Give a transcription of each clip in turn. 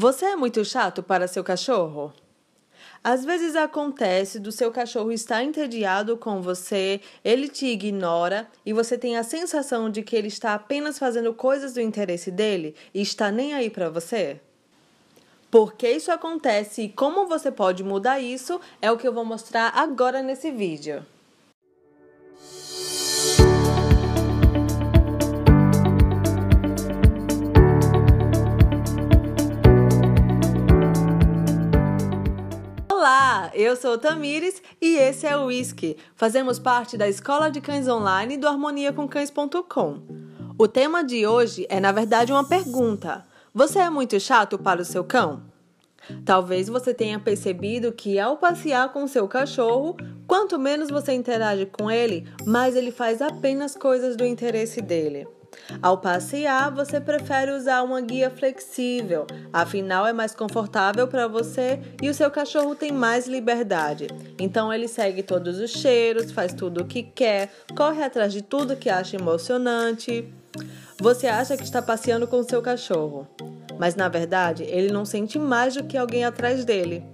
Você é muito chato para seu cachorro? Às vezes acontece do seu cachorro estar entediado com você, ele te ignora e você tem a sensação de que ele está apenas fazendo coisas do interesse dele e está nem aí para você? Por que isso acontece e como você pode mudar isso é o que eu vou mostrar agora nesse vídeo. Olá, eu sou Tamires e esse é o Whisky. Fazemos parte da Escola de Cães Online do harmoniacomcães.com. O tema de hoje é, na verdade, uma pergunta. Você é muito chato para o seu cão? Talvez você tenha percebido que ao passear com seu cachorro, quanto menos você interage com ele, mais ele faz apenas coisas do interesse dele. Ao passear, você prefere usar uma guia flexível, afinal é mais confortável para você e o seu cachorro tem mais liberdade. Então ele segue todos os cheiros, faz tudo o que quer, corre atrás de tudo que acha emocionante. Você acha que está passeando com seu cachorro, mas na verdade ele não sente mais do que alguém atrás dele.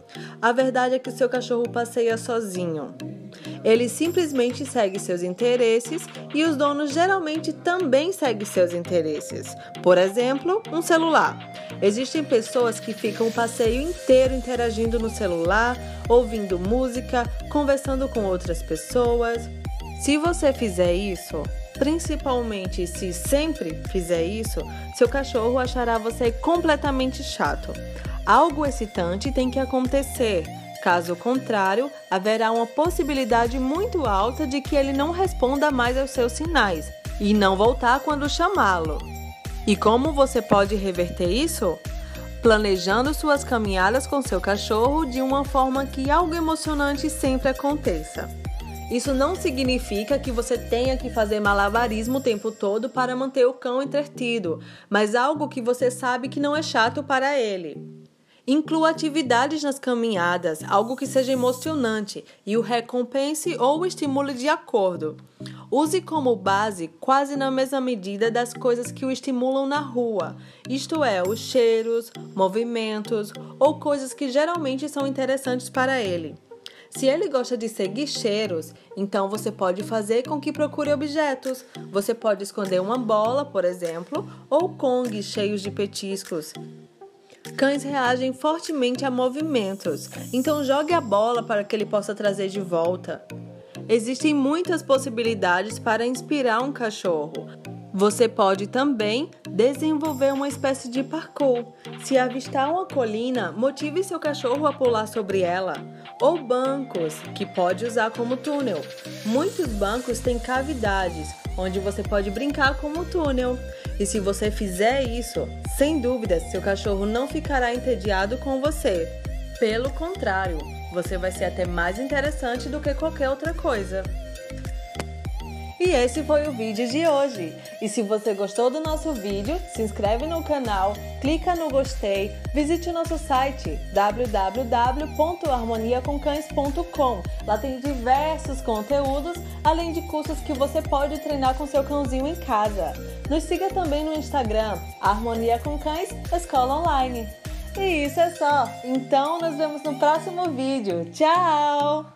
A verdade é que seu cachorro passeia sozinho. Ele simplesmente segue seus interesses e os donos geralmente também seguem seus interesses. Por exemplo, um celular. Existem pessoas que ficam o passeio inteiro interagindo no celular, ouvindo música, conversando com outras pessoas. Se você fizer isso, principalmente se sempre fizer isso, seu cachorro achará você completamente chato. Algo excitante tem que acontecer Caso contrário, haverá uma possibilidade muito alta de que ele não responda mais aos seus sinais e não voltar quando chamá-lo. E como você pode reverter isso? Planejando suas caminhadas com seu cachorro de uma forma que algo emocionante sempre aconteça. Isso não significa que você tenha que fazer malabarismo o tempo todo para manter o cão entretido, mas algo que você sabe que não é chato para ele. Inclua atividades nas caminhadas, algo que seja emocionante, e o recompense ou o estimule de acordo. Use como base quase na mesma medida das coisas que o estimulam na rua, isto é, os cheiros, movimentos ou coisas que geralmente são interessantes para ele. Se ele gosta de seguir cheiros, então você pode fazer com que procure objetos. Você pode esconder uma bola, por exemplo, ou congues cheios de petiscos. Cães reagem fortemente a movimentos, então jogue a bola para que ele possa trazer de volta. Existem muitas possibilidades para inspirar um cachorro. Você pode também desenvolver uma espécie de parkour. Se avistar uma colina, motive seu cachorro a pular sobre ela. Ou bancos, que pode usar como túnel. Muitos bancos têm cavidades, onde você pode brincar como túnel. E se você fizer isso, sem dúvida, seu cachorro não ficará entediado com você. Pelo contrário, você vai ser até mais interessante do que qualquer outra coisa. E esse foi o vídeo de hoje. E se você gostou do nosso vídeo, se inscreve no canal, clica no gostei, visite o nosso site www.harmoniacomcães.com. Lá tem diversos conteúdos, além de cursos que você pode treinar com seu cãozinho em casa. Nos siga também no Instagram, Harmonia com Cães Escola Online. E isso é só. Então nos vemos no próximo vídeo. Tchau!